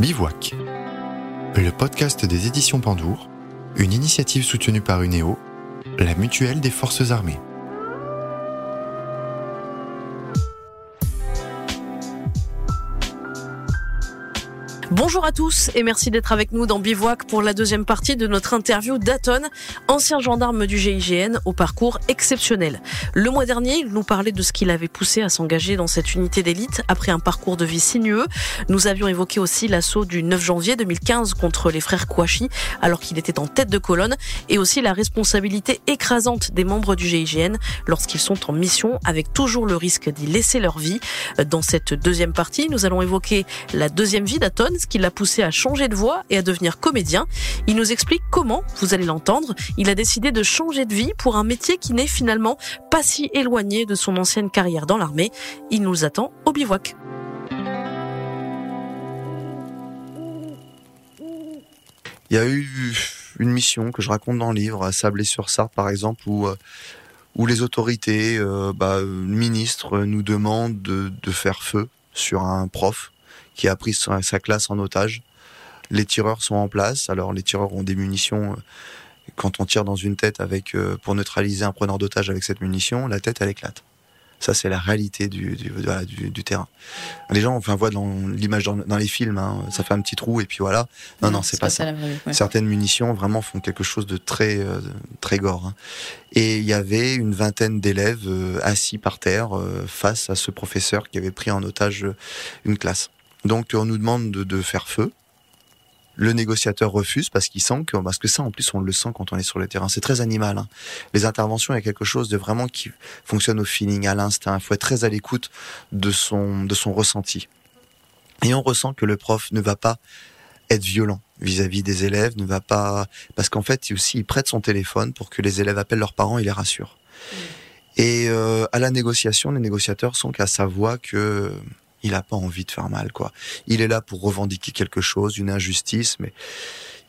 Bivouac, le podcast des éditions Pandour, une initiative soutenue par UNEO, la mutuelle des forces armées. Bonjour à tous et merci d'être avec nous dans Bivouac pour la deuxième partie de notre interview d'Aton, ancien gendarme du GIGN au parcours exceptionnel. Le mois dernier, il nous parlait de ce qu'il avait poussé à s'engager dans cette unité d'élite après un parcours de vie sinueux. Nous avions évoqué aussi l'assaut du 9 janvier 2015 contre les frères Kouachi alors qu'il était en tête de colonne et aussi la responsabilité écrasante des membres du GIGN lorsqu'ils sont en mission avec toujours le risque d'y laisser leur vie. Dans cette deuxième partie, nous allons évoquer la deuxième vie d'Aton qui l'a poussé à changer de voie et à devenir comédien. Il nous explique comment, vous allez l'entendre, il a décidé de changer de vie pour un métier qui n'est finalement pas si éloigné de son ancienne carrière dans l'armée. Il nous attend au bivouac. Il y a eu une mission que je raconte dans le livre, à Sablé-sur-Sarthe par exemple, où, euh, où les autorités, euh, bah, le ministre nous demandent de, de faire feu sur un prof qui a pris sa, classe en otage. Les tireurs sont en place. Alors les tireurs ont des munitions. Euh, quand on tire dans une tête avec euh, pour neutraliser un preneur d'otage avec cette munition, la tête elle éclate. Ça, c'est la réalité du, du, du, terrain. Les gens, enfin, voient dans l'image dans, les films, hein, ça fait un petit trou et puis voilà. Non, non, c'est pas, ça. Certaines munitions vraiment font quelque chose de très, euh, très gore. Hein. Et il y avait une vingtaine d'élèves assis par terre face à ce professeur qui avait pris en otage une classe. Donc on nous demande de, faire feu. Le négociateur refuse parce qu'il sent que parce que ça en plus on le sent quand on est sur le terrain. C'est très animal. Hein. Les interventions, il y a quelque chose de vraiment qui fonctionne au feeling, à l'instinct. Il faut être très à l'écoute de son de son ressenti. Et on ressent que le prof ne va pas être violent vis-à-vis des élèves, ne va pas parce qu'en fait aussi il prête son téléphone pour que les élèves appellent leurs parents et les rassurent. Mmh. Et euh, à la négociation, les négociateurs sont qu'à sa voix que il a pas envie de faire mal, quoi. Il est là pour revendiquer quelque chose, une injustice, mais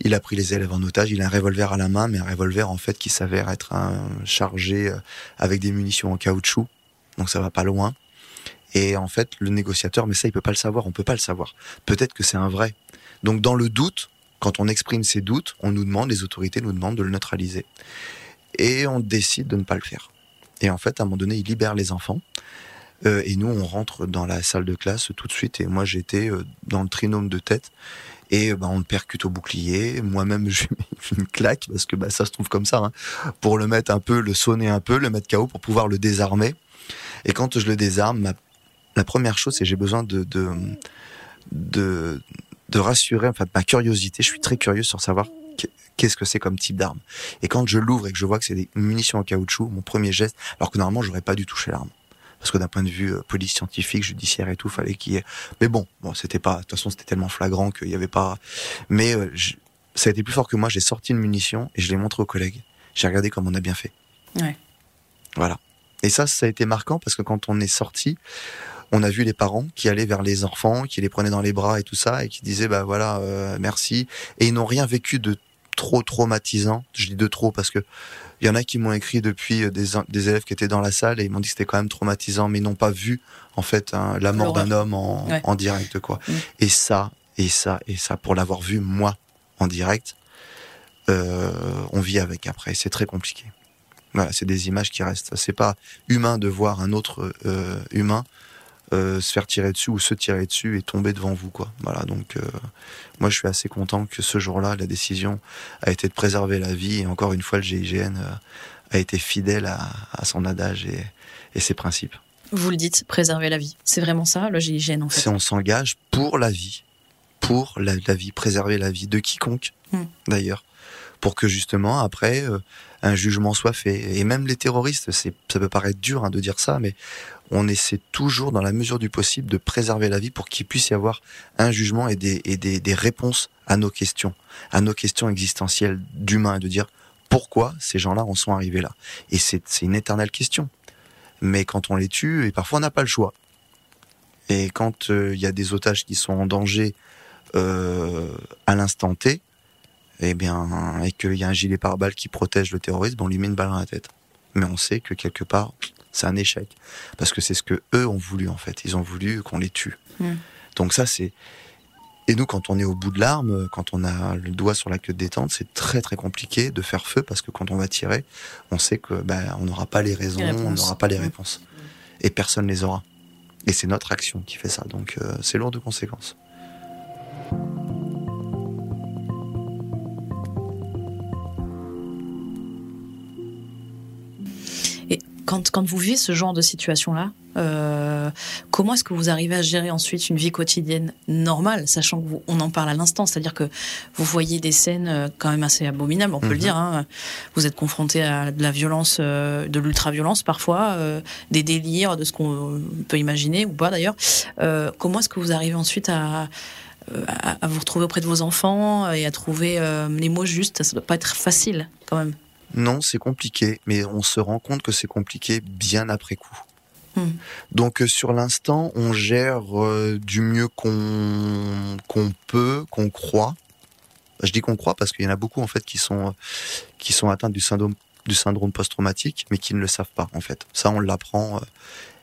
il a pris les élèves en otage. Il a un revolver à la main, mais un revolver en fait qui s'avère être un chargé euh, avec des munitions en caoutchouc, donc ça va pas loin. Et en fait, le négociateur, mais ça, il peut pas le savoir. On peut pas le savoir. Peut-être que c'est un vrai. Donc, dans le doute, quand on exprime ses doutes, on nous demande, les autorités nous demandent de le neutraliser. Et on décide de ne pas le faire. Et en fait, à un moment donné, il libère les enfants. Euh, et nous, on rentre dans la salle de classe tout de suite. Et moi, j'étais euh, dans le trinôme de tête. Et bah, on le percute au bouclier. Moi-même, je mets une claque parce que bah, ça se trouve comme ça, hein, pour le mettre un peu, le sonner un peu, le mettre KO pour pouvoir le désarmer. Et quand je le désarme, la première chose, c'est j'ai besoin de, de, de, de rassurer, enfin, ma curiosité. Je suis très curieux sur savoir qu'est-ce que c'est comme type d'arme. Et quand je l'ouvre et que je vois que c'est des munitions en caoutchouc, mon premier geste, alors que normalement, j'aurais pas dû toucher l'arme parce que d'un point de vue euh, police scientifique, judiciaire et tout, fallait qu'il y ait. Mais bon, bon, c'était pas. De toute façon, c'était tellement flagrant qu'il y avait pas. Mais euh, ça a été plus fort que moi. J'ai sorti une munition et je l'ai montré aux collègues. J'ai regardé comme on a bien fait. Ouais. Voilà. Et ça, ça a été marquant parce que quand on est sorti, on a vu les parents qui allaient vers les enfants, qui les prenaient dans les bras et tout ça, et qui disaient bah voilà, euh, merci. Et ils n'ont rien vécu de trop traumatisant. Je dis de trop parce que il y en a qui m'ont écrit depuis euh, des, des, élèves qui étaient dans la salle et ils m'ont dit que c'était quand même traumatisant, mais ils n'ont pas vu en fait hein, la mort d'un homme en, en, direct quoi. Mm. Et ça, et ça, et ça, pour l'avoir vu moi en direct, euh, on vit avec après. C'est très compliqué. Voilà, c'est des images qui restent. C'est pas humain de voir un autre euh, humain euh, se faire tirer dessus ou se tirer dessus et tomber devant vous quoi. Voilà donc euh, moi je suis assez content que ce jour-là la décision a été de préserver la vie et encore une fois le GIGN euh, a été fidèle à, son adage et, et, ses principes. Vous le dites, préserver la vie, c'est vraiment ça le GIGN en fait. Si on s'engage pour la vie, pour la, vie, préserver la vie de quiconque hmm. d'ailleurs, pour que justement après un jugement soit fait. Et même les terroristes, c'est ça peut paraître dur hein, de dire ça, mais on essaie toujours, dans la mesure du possible, de préserver la vie pour qu'il puisse y avoir un jugement et des, et des, des réponses à nos questions, à nos questions existentielles d'humains, et de dire pourquoi ces gens-là en sont arrivés là. Et c'est une éternelle question. Mais quand on les tue, et parfois on n'a pas le choix. Et quand euh, il y a des otages qui sont en danger euh, à l'instant T, eh bien, et qu'il y a un gilet pare-balles qui protège le terrorisme, on lui met une balle dans la tête. Mais on sait que quelque part, c'est un échec parce que c'est ce que eux ont voulu en fait. Ils ont voulu qu'on les tue. Hmm. Donc ça c'est Et nous, quand on est au bout de l'arme, quand on a le doigt sur la queue de détente, c'est très très compliqué de faire feu parce que quand on va tirer, on sait que ben, on n'aura pas les raisons, on n'aura pas les réponses, et personne les aura. Et c'est notre action qui fait ça, donc euh, c'est lourd de conséquences. Quand, quand vous vivez ce genre de situation-là, euh, comment est-ce que vous arrivez à gérer ensuite une vie quotidienne normale, sachant qu'on en parle à l'instant, c'est-à-dire que vous voyez des scènes euh, quand même assez abominables, on peut le mhm. dire. Hein. Vous êtes confronté à de la violence, euh, de l'ultra-violence parfois, euh, des délires, de ce qu'on peut imaginer ou pas d'ailleurs. Euh, comment est-ce que vous arrivez ensuite à, à, à, vous retrouver auprès de vos enfants et à trouver les mots justes? Ça doit pas être facile quand même. Non, c'est compliqué, mais on se rend compte que c'est compliqué bien après coup. Hmm. Donc euh, sur l'instant, on gère euh, du mieux qu'on qu'on peut, qu'on croit. Je dis qu'on croit parce qu'il y en a beaucoup en fait qui sont qui sont atteints du syndrome du syndrome post-traumatique, mais qui ne le savent pas en fait. Ça, on l'apprend. Euh.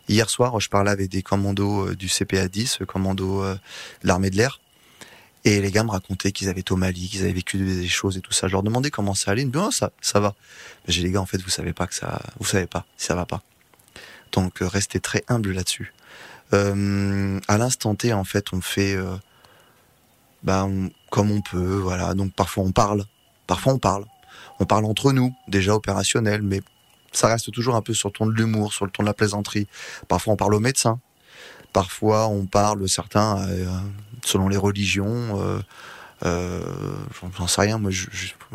Hier soir, je parlais avec des commandos du CPA 10, commando de l'armée de l'air, et les gars me racontaient qu'ils avaient été au Mali, qu'ils avaient vécu des choses et tout ça. Je leur demandais comment ça allait. Ils me disaient, oh, ça, ça va. J'ai les gars, en fait, vous savez pas que ça, vous savez pas si ça va pas. Donc, euh, restez très humble là-dessus. Euh, à l'instant T, en fait, on fait, euh, bah, comme on peut, voilà. Donc, parfois on parle, parfois on parle. On parle entre nous, déjà opérationnel, mais ça reste toujours un peu sur le ton de l'humour, sur le ton de la plaisanterie. Parfois on parle au médecin, parfois on parle certains euh, selon les religions. Euh, euh, j'en sais rien, moi je,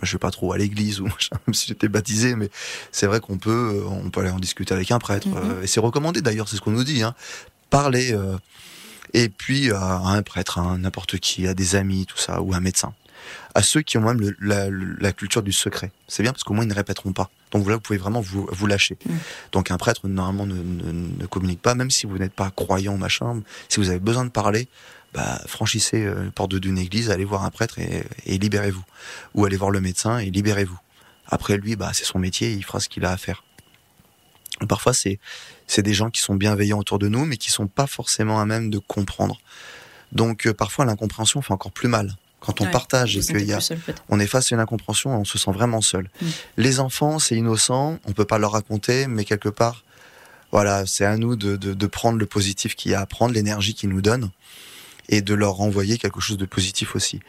je, vais pas trop à l'église ou même si j'étais baptisé, mais c'est vrai qu'on peut, on peut aller en discuter avec un prêtre. Mhm. et c'est recommandé d'ailleurs, c'est ce qu'on nous dit. Hein. Parler, et puis à un prêtre, à n'importe qui, à des amis, tout ça, ou un médecin à ceux qui ont même la, culture du secret. C'est bien parce qu'au moins ils ne répéteront pas. Donc là, vous pouvez vraiment vous, vous lâcher. Mm. Donc un prêtre normalement ne, ne, communique pas, même si vous n'êtes pas croyant machin. Si vous avez besoin de parler, bah, franchissez euh, la porte d'une église, allez voir un prêtre et, et libérez-vous. Ou allez voir le médecin et libérez-vous. Après lui, bah, c'est son métier, il fera ce qu'il a à faire. Parfois, c'est c'est des gens qui sont bienveillants autour de nous, mais qui sont pas forcément à même de comprendre. Donc euh, parfois, l'incompréhension fait encore plus mal quand on partage et qu'il y a, on est face à une incompréhension, on se sent vraiment seul. Mm. Les enfants, c'est innocent, on peut pas leur raconter, mais quelque part, voilà, c'est à nous de, de, de, prendre le positif qu'il y a à prendre, l'énergie qu'ils nous donnent, et de leur renvoyer quelque chose de positif aussi.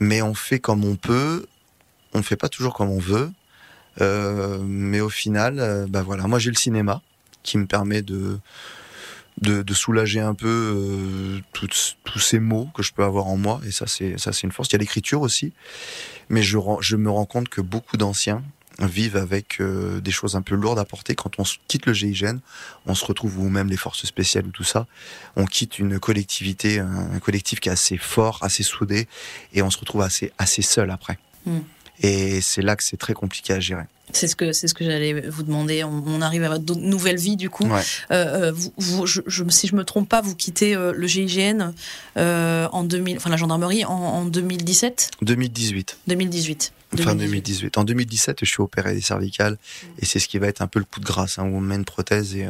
Mais on fait comme on peut, on fait pas toujours comme on veut, euh, mais au final, euh, bah voilà, moi j'ai le cinéma qui me permet de de, de, soulager un peu euh, tous ces mots que je peux avoir en moi. Et ça c'est ça c'est une force. Il y a l'écriture aussi. Mais je je me rends compte que beaucoup d'anciens vivent avec euh, des choses un peu lourdes à porter. Quand on quitte le GIGN on se retrouve ou même les forces spéciales ou tout ça on quitte une collectivité un, collectif qui est assez fort assez soudé et on se retrouve assez assez seul après. Mm. Et c'est là que c'est très compliqué à gérer c'est ce que c'est ce que j'allais vous demander. On, arrive à votre nouvelle vie du coup. Euh, euh, vous, je, je, si je me trompe pas, vous quittez euh, le GIGN en 2000, enfin la gendarmerie en, 2017. 2018. 2018. Fin 2018. En 2017, je suis opéré des cervicales et c'est ce qui va être un peu le coup de grâce. Hein, où on met une prothèse et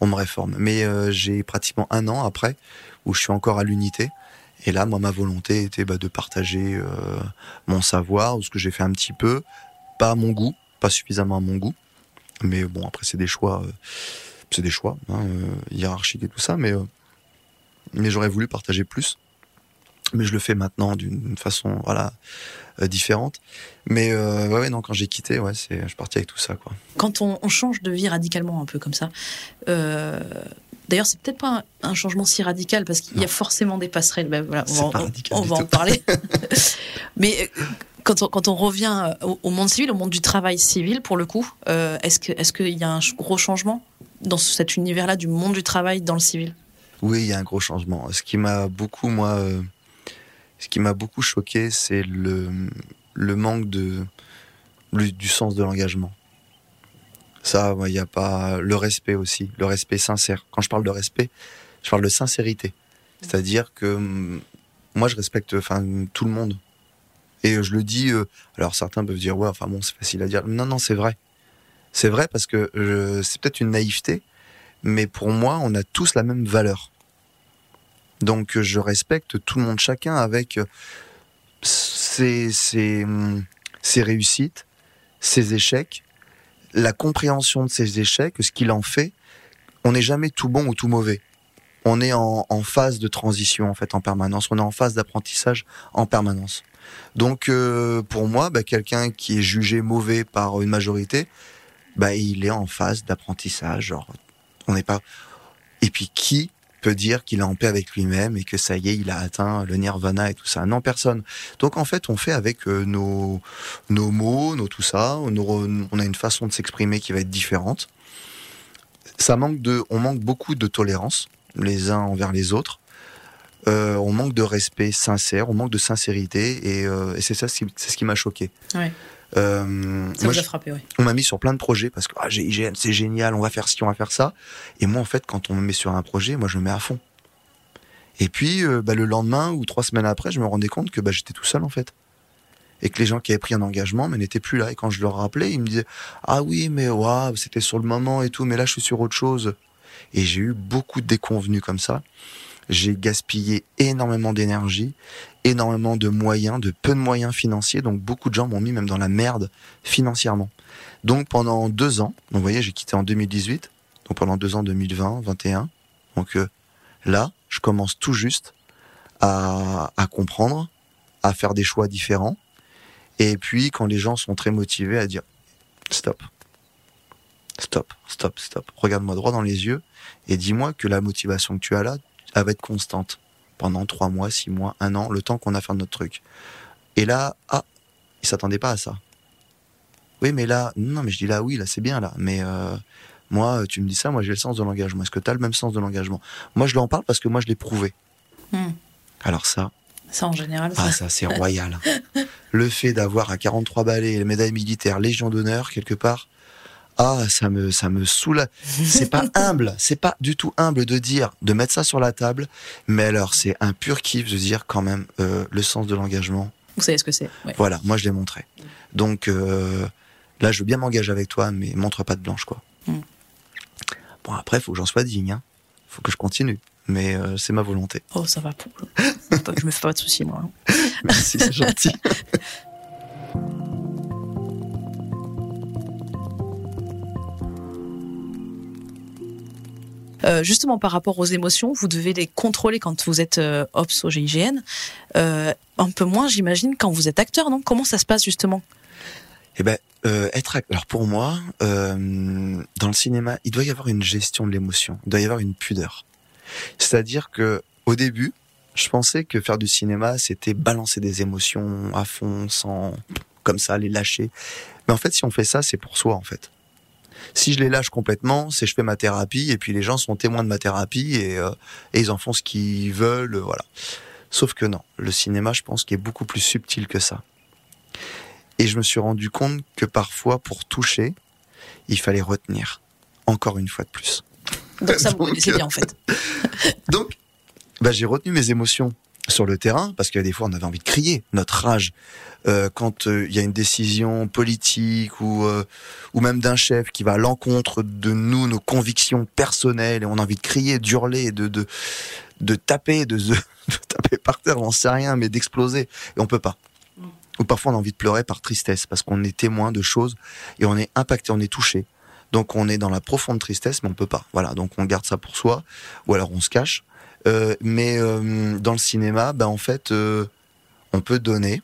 on me réforme. Mais j'ai pratiquement un an après où je suis encore à l'unité. Et là, moi, ma volonté était bah, de partager mon savoir, ce que j'ai fait un petit peu, pas à mon goût, pas suffisamment à mon goût. Mais bon, après, c'est des choix, euh, c'est des choix hein, euh, hiérarchiques et tout ça. Mais, euh, mais j'aurais voulu partager plus. Mais je le fais maintenant d'une façon voilà différente. Mais ouais, non, quand j'ai quitté, ouais, c'est, je suis parti avec tout ça, quoi. Quand on, change de vie radicalement, un peu comme ça. D'ailleurs, c'est peut-être pas un, changement si radical parce qu'il y a forcément des passerelles. Ben, voilà, on, va, on va en parler. Mais quand on, quand on revient euh, au, monde civil, au monde du travail civil, pour le coup, euh, est-ce que est-ce qu'il y a un gros changement dans cet univers-là du monde du travail dans le civil? Oui, il y a un gros changement. Ce qui m'a beaucoup, moi, euh, ce qui m'a beaucoup choqué, c'est le manque de du sens de l'engagement. Ça, il n'y a pas le respect aussi, le respect sincère. Quand je parle de respect, je parle de sincérité. C'est-à-dire que hum, moi, je respecte, tout le monde et je le dis, euh, alors certains peuvent dire, ouais, enfin bon, c'est facile à dire. Non, non, c'est vrai. C'est vrai parce que c'est peut-être une naïveté, mais pour moi, on a tous la même valeur. Donc je respecte tout le monde, chacun avec ses, ses, ses réussites, ses échecs, la compréhension de ses échecs, ce qu'il en fait. On n'est jamais tout bon ou tout mauvais. On est en, phase de transition en fait en permanence. On est en phase d'apprentissage en permanence. Donc euh, pour moi, bah, quelqu'un qui est jugé mauvais par une majorité, bah, il est en phase d'apprentissage. On n'est pas. Et puis qui peut dire qu'il est en paix avec lui-même et que ça y est, il a atteint le nirvana et tout ça. Non, personne. Donc en fait, on fait avec euh, nos nos mots, nos tout ça. on a une façon de s'exprimer qui va être différente. Ça manque de, on manque beaucoup de tolérance les uns envers les autres. Euh, on manque de respect sincère, on manque de sincérité, et, euh, c'est ça, c'est ce qui m'a choqué. Euh, ça vous a frappé, oui. On m'a mis sur plein de projets parce que ah, GIGN, c'est génial, on va faire ci, on va faire ça. Et moi, en fait, quand on me met sur un projet, moi, je me mets à fond. Et puis, euh, bah, le lendemain ou trois semaines après, je me rendais compte que bah, j'étais tout seul, en fait. Et que les gens qui avaient pris un engagement, mais n'étaient plus là. Et quand je leur rappelais, ils me disaient Ah oui, mais waouh, c'était sur le moment et tout, mais là, je suis sur autre chose. Et j'ai eu beaucoup de déconvenus comme ça. J'ai gaspillé énormément d'énergie, énormément de moyens, de peu de moyens financiers. Donc beaucoup de gens m'ont mis même dans la merde financièrement. Donc pendant deux ans, donc vous voyez, j'ai quitté en 2018. Donc pendant deux ans, 2020, 21. Donc euh, là, je commence tout juste à, à comprendre, à faire des choix différents. Et puis quand les gens sont très motivés à dire stop, stop, stop, stop, regarde-moi droit dans les yeux et dis-moi que la motivation que tu as là, elle va être constante pendant trois mois, six mois, un an, le temps qu'on a fait notre truc. Et là, ah, il s'attendait pas à ça. Oui, mais là, non, mais je dis là, oui, là, c'est bien, là. Mais euh, moi, tu me dis ça, moi, j'ai le sens de l'engagement. Est-ce que tu as le même sens de l'engagement? Moi, je l'en parle parce que moi, je l'ai prouvé. Hmm. Alors ça. Ça, en général. Ah, ça, c'est royal. le fait d'avoir à 43 balais la médaille militaire, Légion d'honneur, quelque part, ah ça me ça me saoule. C'est pas humble c'est pas du tout humble de dire de mettre ça sur la table mais alors c'est un pur kiff de dire quand même euh, le sens de l'engagement. Vous savez ce que c'est voilà moi je l'ai montré. Donc euh, là je veux bien m'engager avec toi mais montre pas de blanche quoi. Mm. bon après faut que j'en sois digne hein. faut que je continue mais euh, c'est ma volonté. Oh ça va pour je me fais pas de soucis moi merci c'est gentil Euh, justement, par rapport aux émotions, vous devez les contrôler quand vous êtes euh, ops au GIGN. Euh, un peu moins, j'imagine, quand vous êtes acteur, non? Comment ça se passe justement? Eh ben, être alors pour moi, dans le cinéma, il doit y avoir une gestion de l'émotion. Il doit y avoir une pudeur. C'est-à-dire que au début, je pensais que faire du cinéma, c'était balancer des émotions à fond, sans comme ça les lâcher. Mais en fait, si on fait ça, c'est pour soi en fait. Si je les lâche complètement, c'est je fais ma thérapie et puis les gens sont témoins de ma thérapie et, euh, et ils en font ce qu'ils veulent, voilà. Sauf que non, le cinéma, je pense qu'il est beaucoup plus subtil que ça. Et je me suis rendu compte que parfois, pour toucher, il fallait retenir. Encore une fois de plus. Donc ça vous c'est bien en fait. donc, bah, j'ai retenu mes émotions sur le terrain parce que des fois on avait envie de crier notre rage euh, quand euh, il y a une décision politique ou euh, ou même d'un chef qui va à l'encontre de nous nos convictions personnelles et on a envie de crier d'hurler de de de taper de, de taper par terre on sait rien mais d'exploser et on peut pas. Mm. ou parfois on a envie de pleurer par tristesse parce qu'on est témoin de choses et on est impacté on est touché. Donc on est dans la profonde tristesse mais on peut pas. Voilà donc on garde ça pour soi ou alors on se cache euh, mais euh, dans le cinéma, bah, en fait, euh, on peut donner,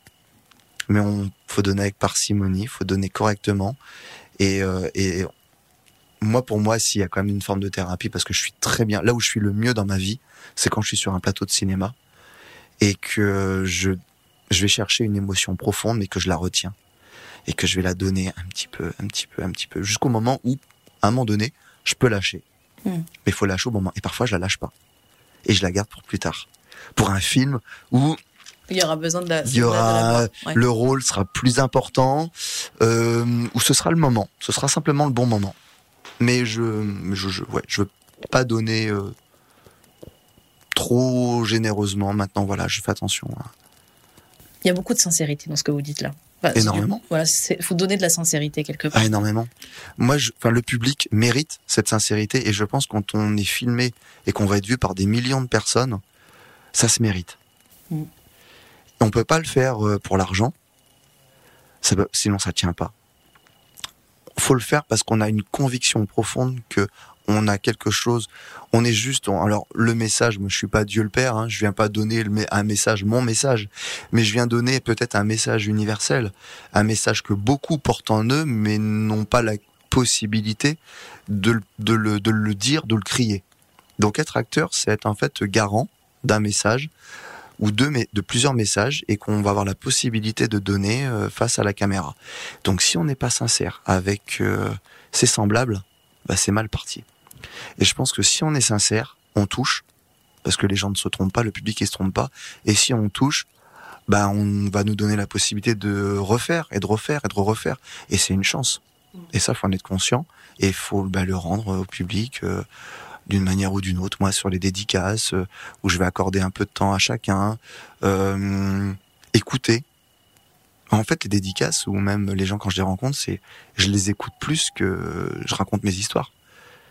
mais on faut donner avec parcimonie, faut donner correctement. Et, et moi, pour moi, s'il y a quand même une forme de thérapie, parce que je suis très bien, là où je suis le mieux dans ma vie, c'est quand je suis sur un plateau de cinéma et que je, je vais chercher une émotion profonde, mais que je la retiens et que je vais la donner un petit peu, un petit peu, un petit peu, jusqu'au moment où, à un moment donné, je peux lâcher. Hmm. Mais il faut lâcher au moment. Et parfois, je la lâche pas et je la garde pour plus tard. Pour un film où il y aura besoin de la. Il y aura le rôle sera plus important, euh, ou ce sera le moment. Ce sera simplement le bon moment. Mais je, je, je ouais, je veux pas donner euh, trop généreusement. Maintenant, voilà, je fais attention. Il y a beaucoup de sincérité dans ce que vous dites là. Énormément. Voilà, il faut donner de la sincérité quelque part. Ah, énormément. Moi, je, enfin, le public mérite cette sincérité et je pense quand on est filmé et qu'on va être vu par des millions de personnes, ça se mérite. Mm. On peut pas le faire euh, pour l'argent, ça sinon ça tient pas. Faut le faire parce qu'on a une conviction profonde que on a quelque chose. On est juste. alors le message, moi je suis pas Dieu le Père. Hein, je viens pas donner un message, mon message, mais je viens donner peut-être un message universel, un message que beaucoup portent en eux, mais n'ont pas la possibilité de, le- de, le, de le dire, de le crier. Donc être acteur, c'est être en fait garant d'un message ou de, plusieurs messages et qu'on va avoir la possibilité de donner euh, face à la caméra. Donc si on n'est pas sincère avec euh, ses semblables, bah, c'est mal parti. Et je pense que si on est sincère, on touche, parce que les gens ne se trompent pas, le public ne se trompe pas, et si on touche, bah, on va nous donner la possibilité de refaire et de refaire et de refaire. Et c'est une chance. Et ça, faut en être conscient et il faut bah, le rendre au public euh, d'une manière ou d'une autre. Moi, sur les dédicaces, euh, où je vais accorder un peu de temps à chacun, euh, écouter. En fait, les dédicaces ou même les gens quand je les rencontre, c'est je les écoute plus que je raconte mes histoires.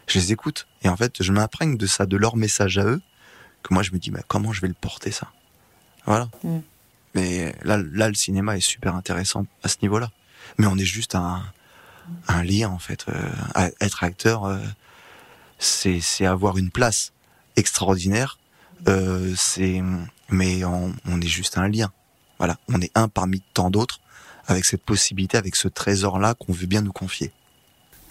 Je les écoute et en fait, je m'imprègne de ça, de leur message à eux, que moi je me dis mais comment je vais le porter ça? Voilà. Mm. Mais là, là, le cinéma est super intéressant à ce niveau-là. Mais on est juste un, un lien en fait. Euh, être acteur, euh, c'est c'est avoir une place extraordinaire. Euh, c'est mais on, on est juste un lien. Voilà, on est un parmi tant d'autres avec cette possibilité, avec ce trésor-là qu'on veut bien nous confier.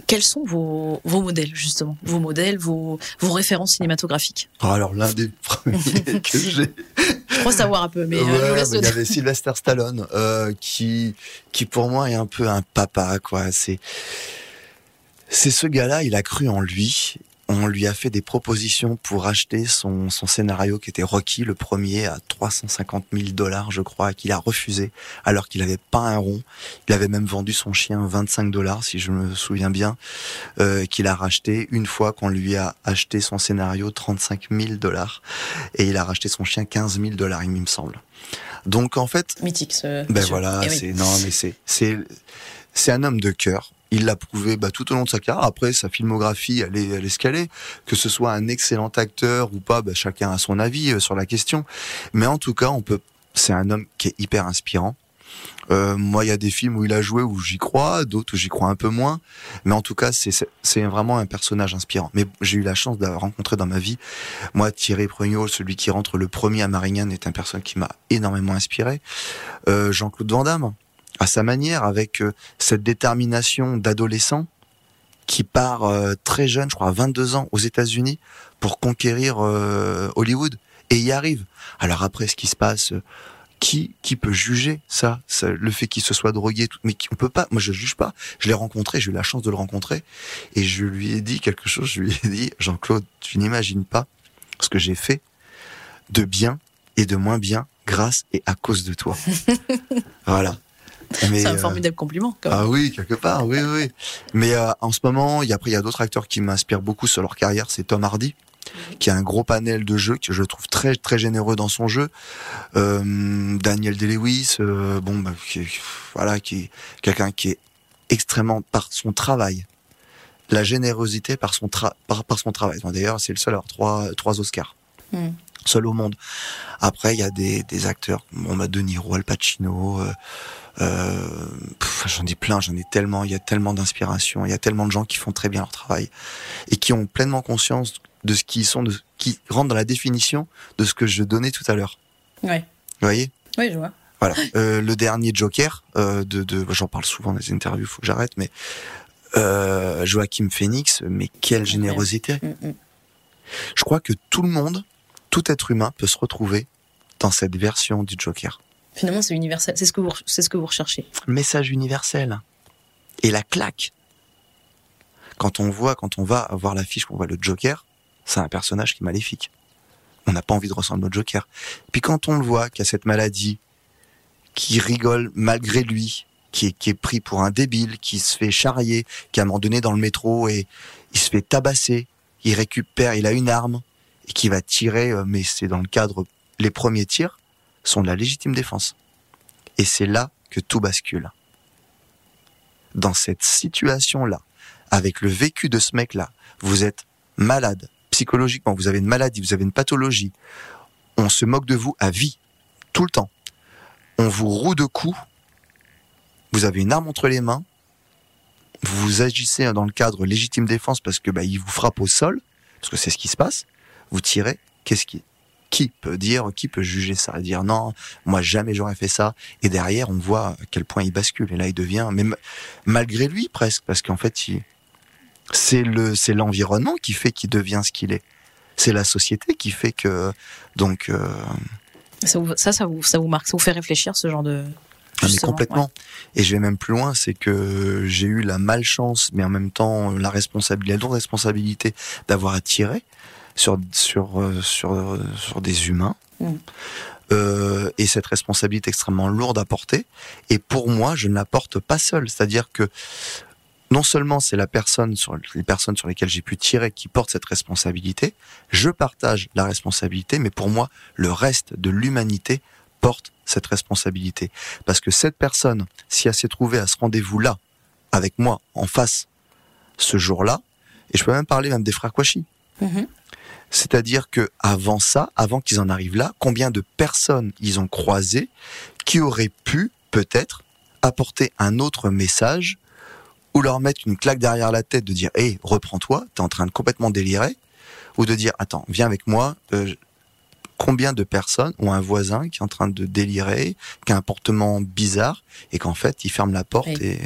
Quels sont vos, vos modèles, justement? Vos modèles, vos, vos références cinématographiques? Oh, alors l'un des premiers que j'ai, Je crois savoir un peu, mais euh, Ouais, il y avait Sylvester Stallone euh, qui qui pour moi est un peu un papa quoi. C'est c'est ce gars-là, il a cru en lui. On lui a fait des propositions pour acheter son, son scénario qui était Rocky, le premier, à 350 000 dollars, je crois, qu'il a refusé, alors qu'il n'avait pas un rond. Il avait même vendu son chien 25 dollars, si je me souviens bien, euh, qu'il a racheté une fois qu'on lui a acheté son scénario 35 000 dollars. Et il a racheté son chien 15 000 dollars, il me semble. Donc en fait, mythique. Ce ben voilà, Eh oui. c'est non mais c'est c'est c'est un homme de cœur. Il l'a prouvé bah, tout au long de sa carrière. Après, sa filmographie, elle est, elle est est. Que ce soit un excellent acteur ou pas, bah, chacun a son avis euh, sur la question. Mais en tout cas, on peut. C'est un homme qui est hyper inspirant. Euh, moi, il y a des films où il a joué où j'y crois, d'autres où j'y crois un peu moins. Mais en tout cas, c'est vraiment un personnage inspirant. Mais j'ai eu la chance d'avoir rencontré dans ma vie, moi, Thierry Prugnol, celui qui rentre le premier à Marignane, est un personne qui m'a énormément inspiré. Euh, Jean-Claude Van Damme, à sa manière, avec euh, cette détermination d'adolescent qui part euh, très jeune, je crois à 22 ans, aux États-Unis pour conquérir euh, Hollywood et y arrive. Alors après, ce qui se passe, euh, qui qui peut juger ça, ça le fait qu'il se soit drogué, tout, mais on peut pas. Moi, je juge pas. Je l'ai rencontré, j'ai eu la chance de le rencontrer et je lui ai dit quelque chose. Je lui ai dit, Jean-Claude, tu n'imagines pas ce que j'ai fait de bien et de moins bien grâce et à cause de toi. voilà. C'est un euh, formidable compliment. Quand même. ah oui, quelque part, oui, oui. Mais euh, en ce moment, il y a, après, il y a d'autres acteurs qui m'inspirent beaucoup sur leur carrière. C'est Tom Hardy, qui a un gros panel de jeux que je trouve très, très généreux dans son jeu. Euh, Daniel Day-Lewis, euh, bon, bah, qui, voilà, qui est quelqu'un qui est extrêmement par son travail. La générosité par son, tra- par, par son travail. Bon, D'ailleurs, c'est le seul à avoir trois, trois Oscars. Mm. Seul au monde. Après, il y a des, des acteurs, bon, bah, De Niro, Al Pacino, euh, euh, j'en dis plein, j'en ai tellement, il y a tellement d'inspiration, il y a tellement de gens qui font très bien leur travail et qui ont pleinement conscience de ce qu'ils sont, de, qui rentrent dans la définition de ce que je donnais tout à l'heure. Ouais. Vous voyez? Oui, je vois. Voilà. Euh, le dernier Joker, de, de j'en parle souvent dans les interviews, faut que j'arrête, mais Joachim Phoenix, mais quelle générosité Mm, mm. Je crois que tout le monde, tout être humain peut se retrouver dans cette version du Joker. Finalement, c'est universel. C'est ce que vous, c'est ce que vous recherchez. message universel. Et la claque. Quand on voit, quand on va voir l'affiche, qu'on voit le Joker, c'est un personnage qui est maléfique. On n'a pas envie de ressembler au Joker. Puis quand on le voit, qu'il y a cette maladie, qui rigole malgré lui, qui est, qui est pris pour un débile, qui se fait charrier, qui à un moment donné dans le métro et il se fait tabasser, il récupère, il a une arme et qui va tirer, euh, mais c'est dans le cadre, les premiers tirs sont de la légitime défense. Et c'est là que tout bascule. Dans cette situation-là, avec le vécu de ce mec-là, vous êtes malade psychologiquement, vous avez une maladie, vous avez une pathologie. on se moque de vous à vie, tout le temps. On vous roue de coups. Vous avez une arme entre les mains. Vous agissez dans le cadre légitime défense parce que bah, il vous frappe au sol, parce que c'est ce qui se passe. Vous tirez. Qu'est-ce qui qui peut dire, qui peut juger ça, et dire non, moi jamais j'aurais fait ça. Et derrière, on voit à quel point il bascule. Et là, il devient, même malgré lui presque, parce qu'en fait, il, c'est le, c'est l'environnement qui fait qu'il devient ce qu'il est. C'est la société qui fait que, donc. Euh, ça, ça, ça, vous, ça vous marque, ça vous fait réfléchir ce genre de. Ah, mais complètement. Et je vais même plus loin, c'est que j'ai eu la malchance, mais en même temps la responsabilité, la lourde responsabilité d'avoir à tirer sur sur euh, sur euh, sur des humains. Mm. Euh, et cette responsabilité extrêmement lourde à porter. Et pour moi, je ne la porte pas seule. C'est-à-dire que non seulement c'est la personne sur les personnes sur lesquelles j'ai pu tirer qui porte cette responsabilité, je partage la responsabilité, mais pour moi, le reste de l'humanité porte cette responsabilité. Parce que cette personne, si elle s'est trouvée à ce rendez-vous-là, avec moi, en face, ce jour-là, et je peux même parler même des frères Kouachi. Mm-hmm. C'est-à-dire que avant ça, avant qu'ils en arrivent là, combien de personnes ils ont croisé qui auraient pu peut-être apporter un autre message ou leur mettre une claque derrière la tête de dire hé reprends-toi t'es en train de complètement délirer ou de dire attends viens avec moi euh, combien de personnes ont un voisin qui est en train de délirer qui a un comportement bizarre et qu'en fait il ferme la porte et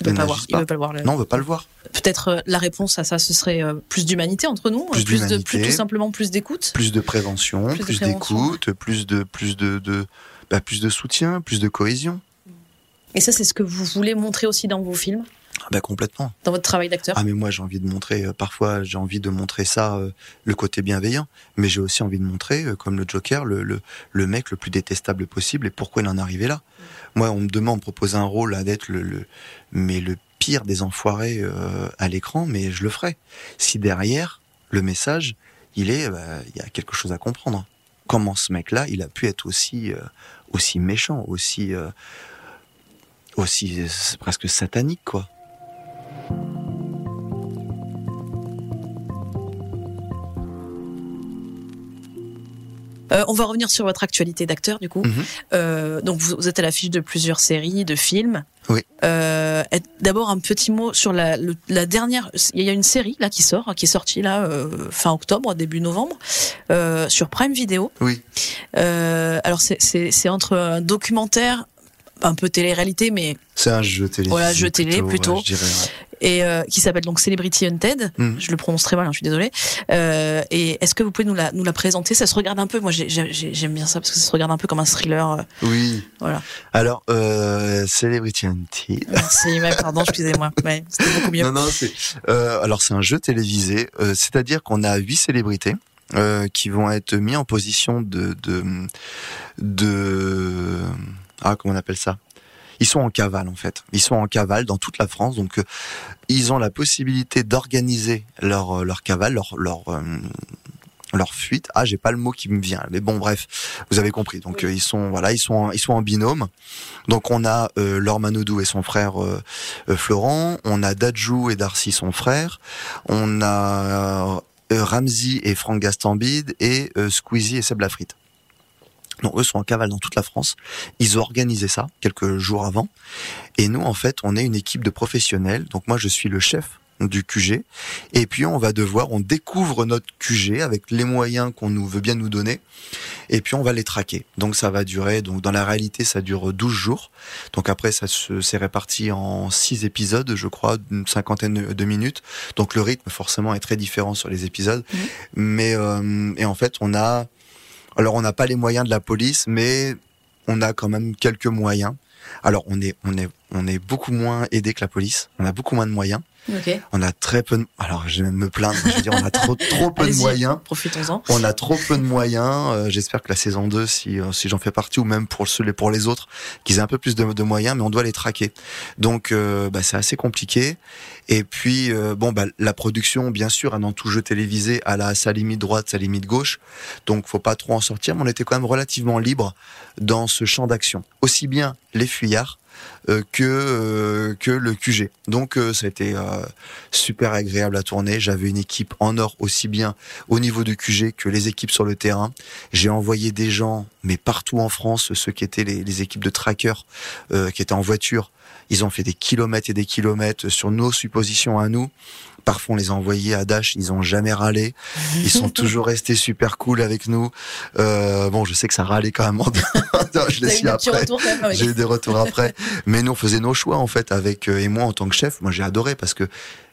il veut pas, voir. veut pas le voir. Non, on veut pas le voir. Peut-être euh, la réponse à ça, ce serait euh, plus d'humanité entre nous, plus, plus de, plus tout simplement plus d'écoute, plus de prévention, plus, d'écoute, plus de plus de, de bah, plus de soutien, plus de cohésion. Et ça, c'est ce que vous voulez montrer aussi dans vos films? Ah bah complètement. Dans votre travail d'acteur? Ah mais moi j'ai envie de montrer, euh, parfois j'ai envie de montrer ça, euh, le côté bienveillant, mais j'ai aussi envie de montrer, euh, comme le Joker, le, le, le, mec le plus détestable possible et pourquoi il en est arrivé là? Moi on me demande, on me propose un rôle à d'être le, le, mais le pire des enfoirés à l'écran, mais je le ferai. Si derrière, le message, il est, bah, il y a quelque chose à comprendre. Comment ce mec-là, il a pu être aussi, aussi méchant, aussi aussi presque satanique, quoi. Euh, on va revenir sur votre actualité d'acteur, du coup. Mhm. euh, donc, vous, êtes à l'affiche de plusieurs séries, de films. Oui. Euh, D'abord, un petit mot sur la, la, dernière. Il y a une série là qui sort, qui est sortie là fin octobre, début novembre, sur Prime Video. Oui. Alors, c'est entre un documentaire un peu télé-réalité, mais c'est un jeu télé. Voilà, jeu télé plutôt. Et euh, qui s'appelle donc Celebrity Hunted. Mm. Je le prononce très mal, hein, je suis désolée. Euh, et est-ce que vous pouvez nous la, nous la présenter? Ça se regarde un peu. Moi, j'aime bien ça parce que ça se regarde un peu comme un thriller. Euh. Oui. Voilà. Alors, euh, Celebrity Hunted. Merci, pardon, excusez-moi. Ouais, C'était beaucoup mieux. Non, non, c'est. Euh, alors, c'est un jeu télévisé. C'est-à-dire qu'on a huit célébrités. Euh, qui vont être mis en position de, de, de ah comment on appelle ça? Ils sont en cavale en fait. Ils sont en cavale dans toute la France, donc euh, ils ont la possibilité d'organiser leur euh, leur cavale, leur leur euh, leur fuite. Ah, j'ai pas le mot qui me vient, mais bon, bref, vous avez compris. Donc ils sont voilà, ils sont en, ils sont en binôme. Donc on a euh, Laure Manodou et son frère Florent, on a Dadjou et Darcy son frère, on a Ramsey et Franck Gastambide et Squeezie et Seb Lafrite. Donc eux sont en cavale dans toute la France. Ils ont organisé ça quelques jours avant. Et nous, en fait, on est une équipe de professionnels. Donc moi, je suis le chef du QG. Et puis on va devoir, on découvre notre QG avec les moyens qu'on nous veut bien nous donner. Et puis on va les traquer. Donc ça va durer, donc dans la réalité ça dure 12 jours. Donc après ça s'est réparti en 6 épisodes, je crois, d'une cinquantaine de minutes. Donc le rythme forcément est très différent sur les épisodes. Mmh. Mais euh, et en fait on a alors on n'a pas les moyens de la police, mais on a quand même quelques moyens. Alors on est on est on est beaucoup moins aidé que la police. On a beaucoup moins de moyens. On a très peu de... Alors, je vais me plaindre, je veux dire, on a trop, trop peu de moyens. Profitons-en. On a trop peu de moyens. Euh, j'espère que la saison 2, si, euh, si j'en fais partie, ou même pour ceux et pour les autres, qu'ils aient un peu plus de, de, moyens, mais on doit les traquer. Donc, euh, bah, c'est assez compliqué. Et puis, bon, bah, la production, bien sûr, dans tout jeu télévisé, elle a sa limite droite, sa limite gauche. Donc, faut pas trop en sortir, mais on était quand même relativement libre dans ce champ d'action. Aussi bien les fuyards euh, que euh, que le QG. Donc euh, ça a été super agréable à tourner. J'avais une équipe en or aussi bien au niveau du QG que les équipes sur le terrain. J'ai envoyé des gens, mais partout en France, ceux qui étaient les, les équipes de trackers, qui étaient en voiture. Ils ont fait des kilomètres et des kilomètres sur nos suppositions à nous. Parfois, on les a envoyés à Dash, ils ont jamais râlé. Ils sont toujours restés super cool avec nous. Euh, bon, je sais que ça râlait quand même. je l'ai su après. J'ai eu des retours après. Mais nous, on faisait nos choix en fait avec euh, et moi en tant que chef. Moi, j'ai adoré parce que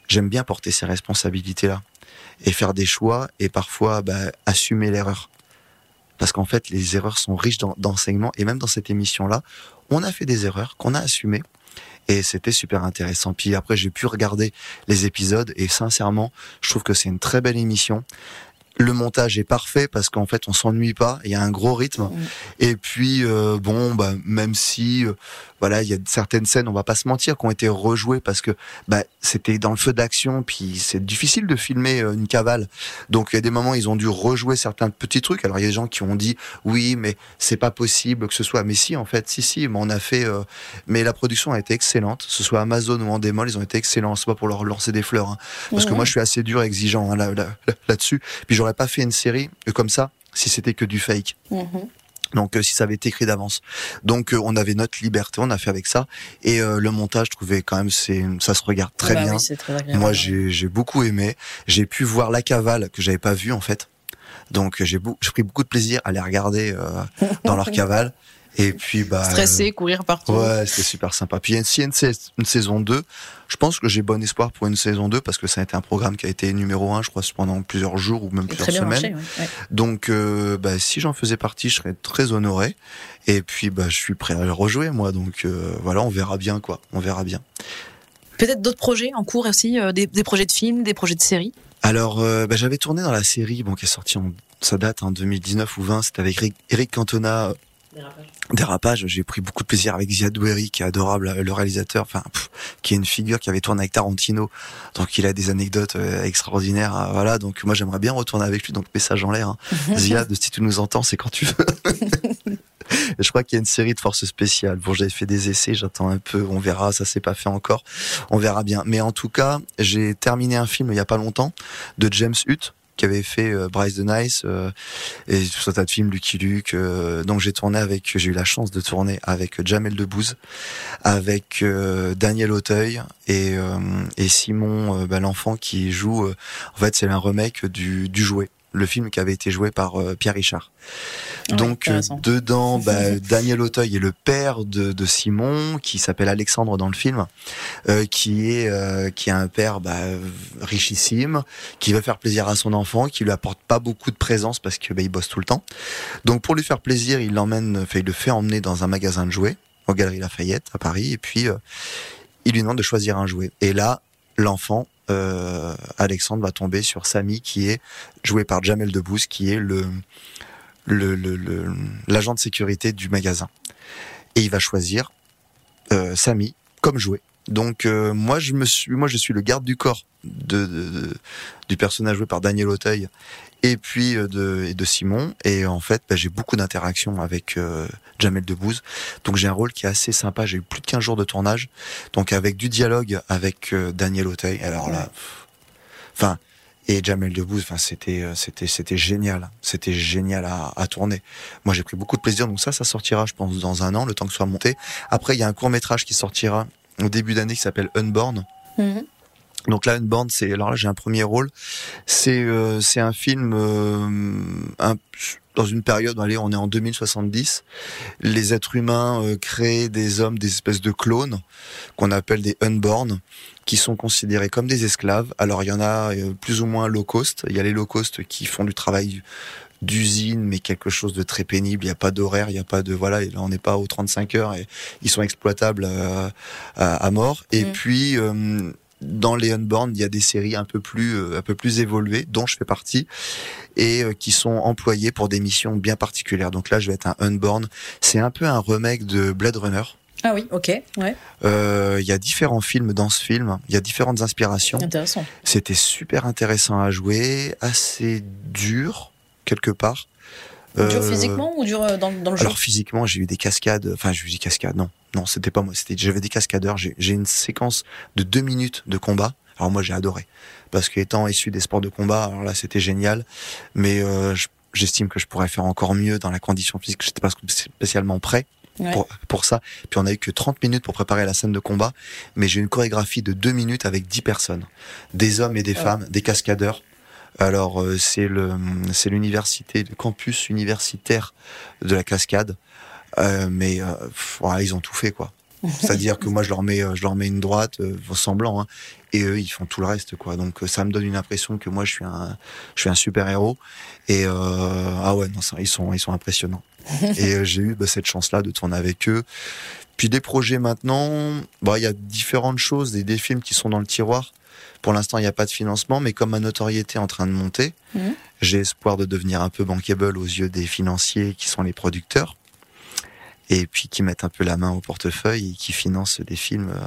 j'aime bien porter ces responsabilités-là et faire des choix et parfois bah, assumer l'erreur. Parce qu'en fait, les erreurs sont riches d'enseignements et même dans cette émission-là, on a fait des erreurs qu'on a assumées et c'était super intéressant. Puis après, j'ai pu regarder les épisodes et sincèrement, je trouve que c'est une très belle émission. Le montage est parfait parce qu'en fait on s'ennuie pas, il y a un gros rythme. Et puis euh, bon, bah, même si euh, voilà, il y a certaines scènes, on va pas se mentir, qui ont été rejouées parce que bah, c'était dans le feu d'action, puis c'est difficile de filmer euh, une cavale. Donc il y a des moments, ils ont dû rejouer certains petits trucs. Alors il y a des gens qui ont dit oui, mais c'est pas possible que ce soit. Mais si, en fait, si, si, mais on a fait. Mais la production a été excellente, que ce soit Amazon ou Endemol, ils ont été excellents. C'est pas pour leur lancer des fleurs, hein. parce que moi je suis assez dur, et exigeant hein, là, là, là-dessus. Puis j'aurais pas fait une série comme ça si c'était que du fake. Mm-hmm. Donc euh, si ça avait été écrit d'avance. Donc euh, on avait notre liberté, on a fait avec ça. Et euh, le montage, je trouvais quand même c'est ça se regarde très bah bien. Moi j'ai j'ai beaucoup aimé. J'ai pu voir la cavale que j'avais pas vue en fait. Donc j'ai pris beaucoup de plaisir à les regarder dans leur cavale. Et puis bah stressé, courir partout. Ouais, c'était super sympa. Puis s'il y a une, une, saison 2, je pense que j'ai bon espoir pour une saison 2 parce que ça a été un programme qui a été numéro 1, je crois, pendant plusieurs jours ou même plusieurs semaines. Donc euh, bah, si j'en faisais partie, je serais très honoré. Et puis bah je suis prêt à le rejouer moi. Donc euh, voilà, on verra bien quoi. On verra bien. Peut-être d'autres projets en cours aussi, euh, des, des, projets de films, des projets de séries? Alors, bah, j'avais tourné dans la série, bon, qui est sortie en, ça date en 2019 ou 20, c'était avec Eric, Eric Cantona, Dérapage. J'ai pris beaucoup de plaisir avec Ziad Doueri, qui est adorable, le réalisateur, enfin, qui est une figure qui avait tourné avec Tarantino, donc il a des anecdotes euh, extraordinaires, euh, voilà. Donc moi j'aimerais bien retourner avec lui. Donc message en l'air, hein. Ziad, si tu nous entends, c'est quand tu veux. je crois qu'il y a une série de forces spéciales. Bon, j'avais fait des essais, j'attends un peu, on verra, ça s'est pas fait encore, on verra bien. Mais en tout cas, j'ai terminé un film il y a pas longtemps de James Hutt qui avait fait euh, Bryce the Nice euh, et tout un tas de films, Lucky Luke. Euh, donc j'ai tourné avec, j'ai eu la chance de tourner avec Jamel Debbouze, avec Daniel Auteuil et, et Simon, bah, l'enfant qui joue. en fait, c'est un remake du, du jouet le film qui avait été joué par Pierre Richard. Donc euh, dedans, bah, Daniel Auteuil est le père de, de Simon, qui s'appelle Alexandre dans le film, euh, qui est euh, qui a un père bah, richissime, qui veut faire plaisir à son enfant, qui lui apporte pas beaucoup de présence parce que bah, il bosse tout le temps. Donc pour lui faire plaisir, il l'emmène, il le fait emmener dans un magasin de jouets aux Galeries Lafayette à Paris, et puis il lui demande de choisir un jouet. Et là, l'enfant Alexandre va tomber sur Samy qui est joué par Jamel Debbouze qui est le le, l'agent de sécurité du magasin. Et il va choisir euh, Samy comme jouet. Donc euh, moi je me suis moi je suis le garde du corps de, du personnage joué par Daniel Auteuil et puis euh, de, de Simon. Et en fait bah, j'ai beaucoup d'interactions avec euh, Jamel Debbouze. Donc j'ai un rôle qui est assez sympa. J'ai eu plus de 15 jours de tournage. Donc avec du dialogue avec euh, Daniel Auteuil. Alors là enfin et Jamel Debbouze, enfin c'était euh, c'était c'était génial, c'était génial à, à, tourner. Moi j'ai pris beaucoup de plaisir, donc ça ça sortira, je pense, dans un an, le temps que ce soit monté. Après il y a un court métrage qui sortira au début d'année qui s'appelle Unborn. Mhm. Donc là, Unborn, c'est alors là j'ai un premier rôle. C'est euh, c'est un film euh, un, dans une période, allez, on est en 2070. Les êtres humains euh, créent des hommes, des espèces de clones qu'on appelle des unborn qui sont considérés comme des esclaves. Alors il y en a euh, plus ou moins low cost. Il y a les low cost qui font du travail d'usine, mais quelque chose de très pénible. Il n'y a pas d'horaire, il n'y a pas de voilà. on n'est pas aux 35 heures et ils sont exploitables euh, à, mort. Et mm. puis euh, dans les Unborn, il y a des séries un peu plus un peu plus évoluées, dont je fais partie, et qui sont employées pour des missions bien particulières. Donc là, je vais être un Unborn. C'est un peu un remake de Blade Runner. Ah oui, ok, ouais. Euh, il y a différents films dans ce film, il y a différentes inspirations. Intéressant. C'était super intéressant à jouer, assez dur quelque part. Dur Euh, physiquement ou dur euh, dans, dans le jeu Alors physiquement, j'ai eu des cascades. Enfin, j'ai eu des cascades. Non, non, c'était pas moi. C'était j'avais des cascadeurs. J'ai une séquence de deux minutes de combat. Alors moi, j'ai adoré parce qu'étant issu des sports de combat, alors là, c'était génial. Mais euh, je- j'estime que je pourrais faire encore mieux dans la condition physique. J'étais pas spécialement prêt Ouais. pour, pour ça. Puis on a eu que 30 minutes pour préparer la scène de combat. Mais j'ai une chorégraphie de deux minutes avec 10 personnes, des hommes et des Ouais. femmes, des cascadeurs. Alors euh, c'est le c'est l'université, le campus universitaire de la cascade. Euh, mais euh, pff, voilà, ils ont tout fait quoi. C'est-à-dire que moi je leur mets euh, je leur mets une droite euh, semblant hein, et eux ils font tout le reste quoi. Donc euh, ça me donne une impression que moi je suis un je suis un super héros et euh, ah ouais non ça, ils sont ils sont impressionnants. et j'ai eu bah, cette chance là de tourner avec eux. Puis des projets maintenant, bah il y a différentes choses, des, des films qui sont dans le tiroir. Pour l'instant, il n'y a pas de financement, mais comme ma notoriété est en train de monter, Mhm. j'ai espoir de devenir un peu bankable aux yeux des financiers qui sont les producteurs, et puis qui mettent un peu la main au portefeuille et qui financent des films euh,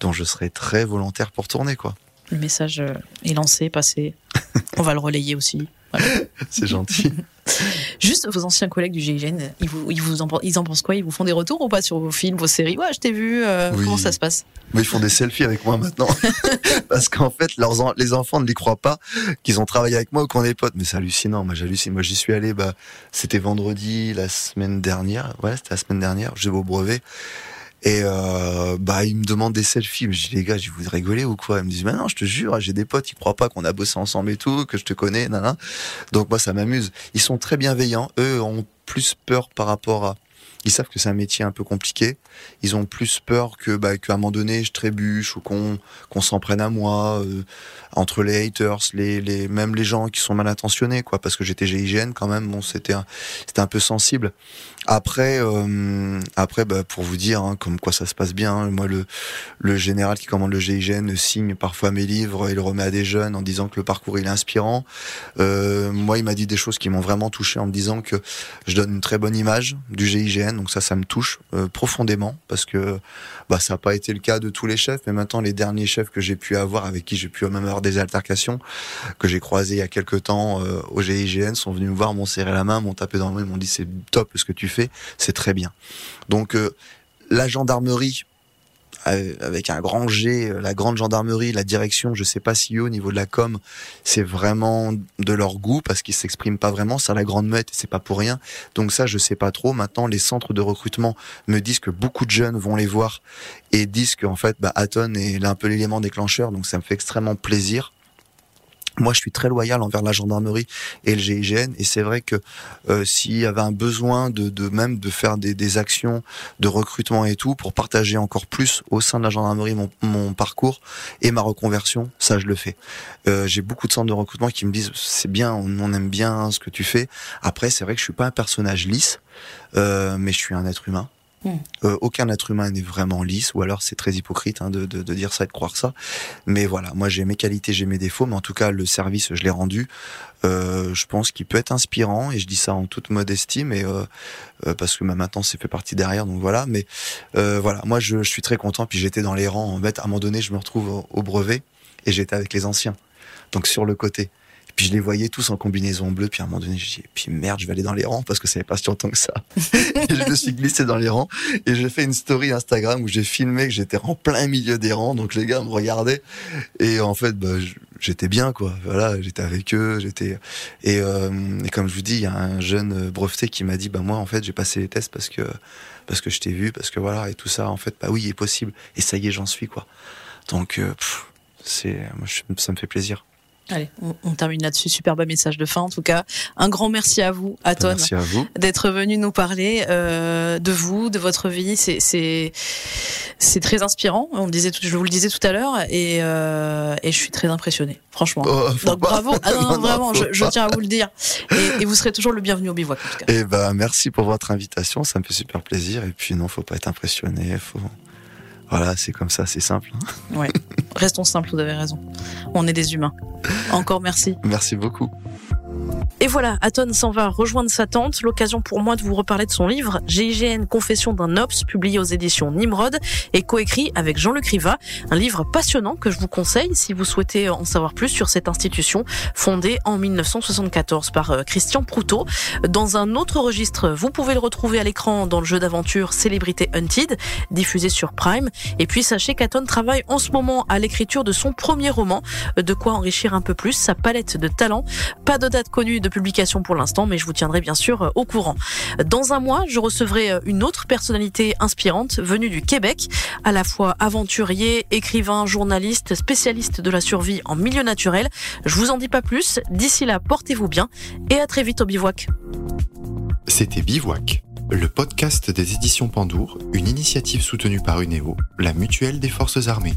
dont je serais très volontaire pour tourner, quoi. Le message euh, est lancé, passé. On va le relayer aussi. Voilà. C'est gentil. Juste vos anciens collègues du GIGN, ils, vous, ils, vous en, ils en pensent quoi? Ils vous font des retours ou pas sur vos films, vos séries? Ouais, je t'ai vu. euh, Oui. Comment ça se passe? Mais ils font des selfies avec moi maintenant. Parce qu'en fait, leurs en- les enfants ne les croient pas qu'ils ont travaillé avec moi ou qu'on est potes. Mais c'est hallucinant. Moi, j'hallucine. Moi, j'y suis allé, bah, c'était vendredi, la semaine dernière. Ouais, c'était la semaine dernière. Je vais au brevet. Et, euh, bah, ils me demandent des selfies. Je dis, les gars, je vous rigoler ou quoi? Ils me disent, bah non, je te jure, j'ai des potes, ils croient pas qu'on a bossé ensemble et tout, que je te connais, nana. Donc, moi, ça m'amuse. Ils sont très bienveillants. Eux ont plus peur par rapport à, ils savent que c'est un métier un peu compliqué. Ils ont plus peur que bah, qu'à un moment donné je trébuche ou qu'on qu'on s'en prenne à moi euh, entre les haters, les, les même les gens qui sont mal intentionnés quoi parce que j'étais GIGN quand même bon c'était c'était un peu sensible. Après euh, après bah, pour vous dire hein, comme quoi ça se passe bien, hein, moi le le général qui commande le GIGN signe parfois mes livres et le remet à des jeunes en disant que le parcours il est inspirant. Euh, moi il m'a dit des choses qui m'ont vraiment touché en me disant que je donne une très bonne image du GIGN, donc ça, ça me touche euh, profondément parce que bah, ça n'a pas été le cas de tous les chefs, mais maintenant les derniers chefs que j'ai pu avoir, avec qui j'ai pu même avoir des altercations, que j'ai croisés il y a quelques temps euh, au GIGN, sont venus me voir, m'ont serré la main, m'ont tapé dans le main, m'ont dit c'est top ce que tu fais, c'est très bien. Donc euh, la gendarmerie euh, avec un grand G, euh, la grande gendarmerie, la direction, je sais pas si au niveau de la com, c'est vraiment de leur goût parce qu'ils s'expriment pas vraiment. Ça, la grande muette, c'est pas pour rien. Donc ça, je sais pas trop. Maintenant, les centres de recrutement me disent que beaucoup de jeunes vont les voir et disent qu'en fait, bah, Aton est un peu l'élément déclencheur. Donc ça me fait extrêmement plaisir. Moi, je suis très loyal envers la gendarmerie et le GIGN, et c'est vrai que euh, s'il y avait un besoin de, de même de faire des, des actions de recrutement et tout pour partager encore plus au sein de la gendarmerie mon, mon parcours et ma reconversion, ça je le fais. Euh, J'ai beaucoup de centres de recrutement qui me disent c'est bien, on, aime bien ce que tu fais. Après, c'est vrai que je suis pas un personnage lisse, euh, mais je suis un être humain. Mm. Euh, aucun être humain n'est vraiment lisse, ou alors c'est très hypocrite hein, de, de, de dire ça et de croire ça. Mais voilà, moi j'ai mes qualités, j'ai mes défauts, mais en tout cas le service je l'ai rendu. Euh, je pense qu'il peut être inspirant et je dis ça en toute modestie, mais euh, euh, parce que ma maintenant c'est fait partie derrière, donc voilà. Mais euh, voilà, moi je, je suis très content. Puis j'étais dans les rangs. En fait, à un moment donné, je me retrouve au brevet et j'étais avec les anciens, donc sur le côté. Puis je les voyais tous en combinaison bleue. Puis à un moment donné, je dis, puis merde, je vais aller dans les rangs parce que ça n'est pas si longtemps que ça. et je me suis glissé dans les rangs et j'ai fait une story Instagram où j'ai filmé que j'étais en plein milieu des rangs. Donc les gars me regardaient et en fait, bah, j'étais bien quoi. Voilà, j'étais avec eux, j'étais et, euh, et comme je vous dis, il y a un jeune breveté qui m'a dit, bah moi en fait, j'ai passé les tests parce que parce que je t'ai vu, parce que voilà et tout ça. En fait, bah oui, il est possible. Et ça y est, j'en suis quoi. Donc euh, c'est, moi, je- ça me fait plaisir. Allez, on, on termine là-dessus. Superbe message de fin, en tout cas. Un grand merci à vous, Aton. À vous. d'être venu nous parler euh, de vous, de votre vie. C'est c'est c'est très inspirant. On le disait, tout- je vous le disais tout à l'heure, et euh, et je suis très impressionnée, franchement. Oh, Donc pas. bravo. Ah non, non, Non, non, vraiment, je, tiens à vous le dire. Et, et vous serez toujours le bienvenu au bivouac, en tout cas. Et bah merci pour votre invitation, ça me fait super plaisir. Et puis non, faut pas être impressionné, faut voilà, c'est comme ça, c'est simple. hein. Ouais. Restons simples, vous avez raison. On est des humains. Encore merci. Merci beaucoup. Et voilà, Aton s'en va rejoindre sa tante. L'occasion pour moi de vous reparler de son livre GIGN Confession d'un Ops, publié aux éditions Nimrod et coécrit avec Jean-Luc Riva. Un livre passionnant que je vous conseille si vous souhaitez en savoir plus sur cette institution fondée en 1974 par euh, Christian Proutot. Dans un autre registre, vous pouvez le retrouver à l'écran dans le jeu d'aventure Célébrité Hunted, diffusé sur Prime. Et puis sachez qu'Aton travaille en ce moment à l'écriture de son premier roman, de quoi enrichir un peu plus sa palette de talents. Pas de date connue de publication pour l'instant, mais je vous tiendrai bien sûr euh, au courant. Dans un mois, je recevrai euh, une autre personnalité inspirante venue du Québec, à la fois aventurier, écrivain, journaliste, spécialiste de la survie en milieu naturel. Je vous en dis pas plus. D'ici là, portez-vous bien et à très vite au bivouac. C'était Bivouac, le podcast des éditions Pandour, une initiative soutenue par UNEO, la mutuelle des forces armées.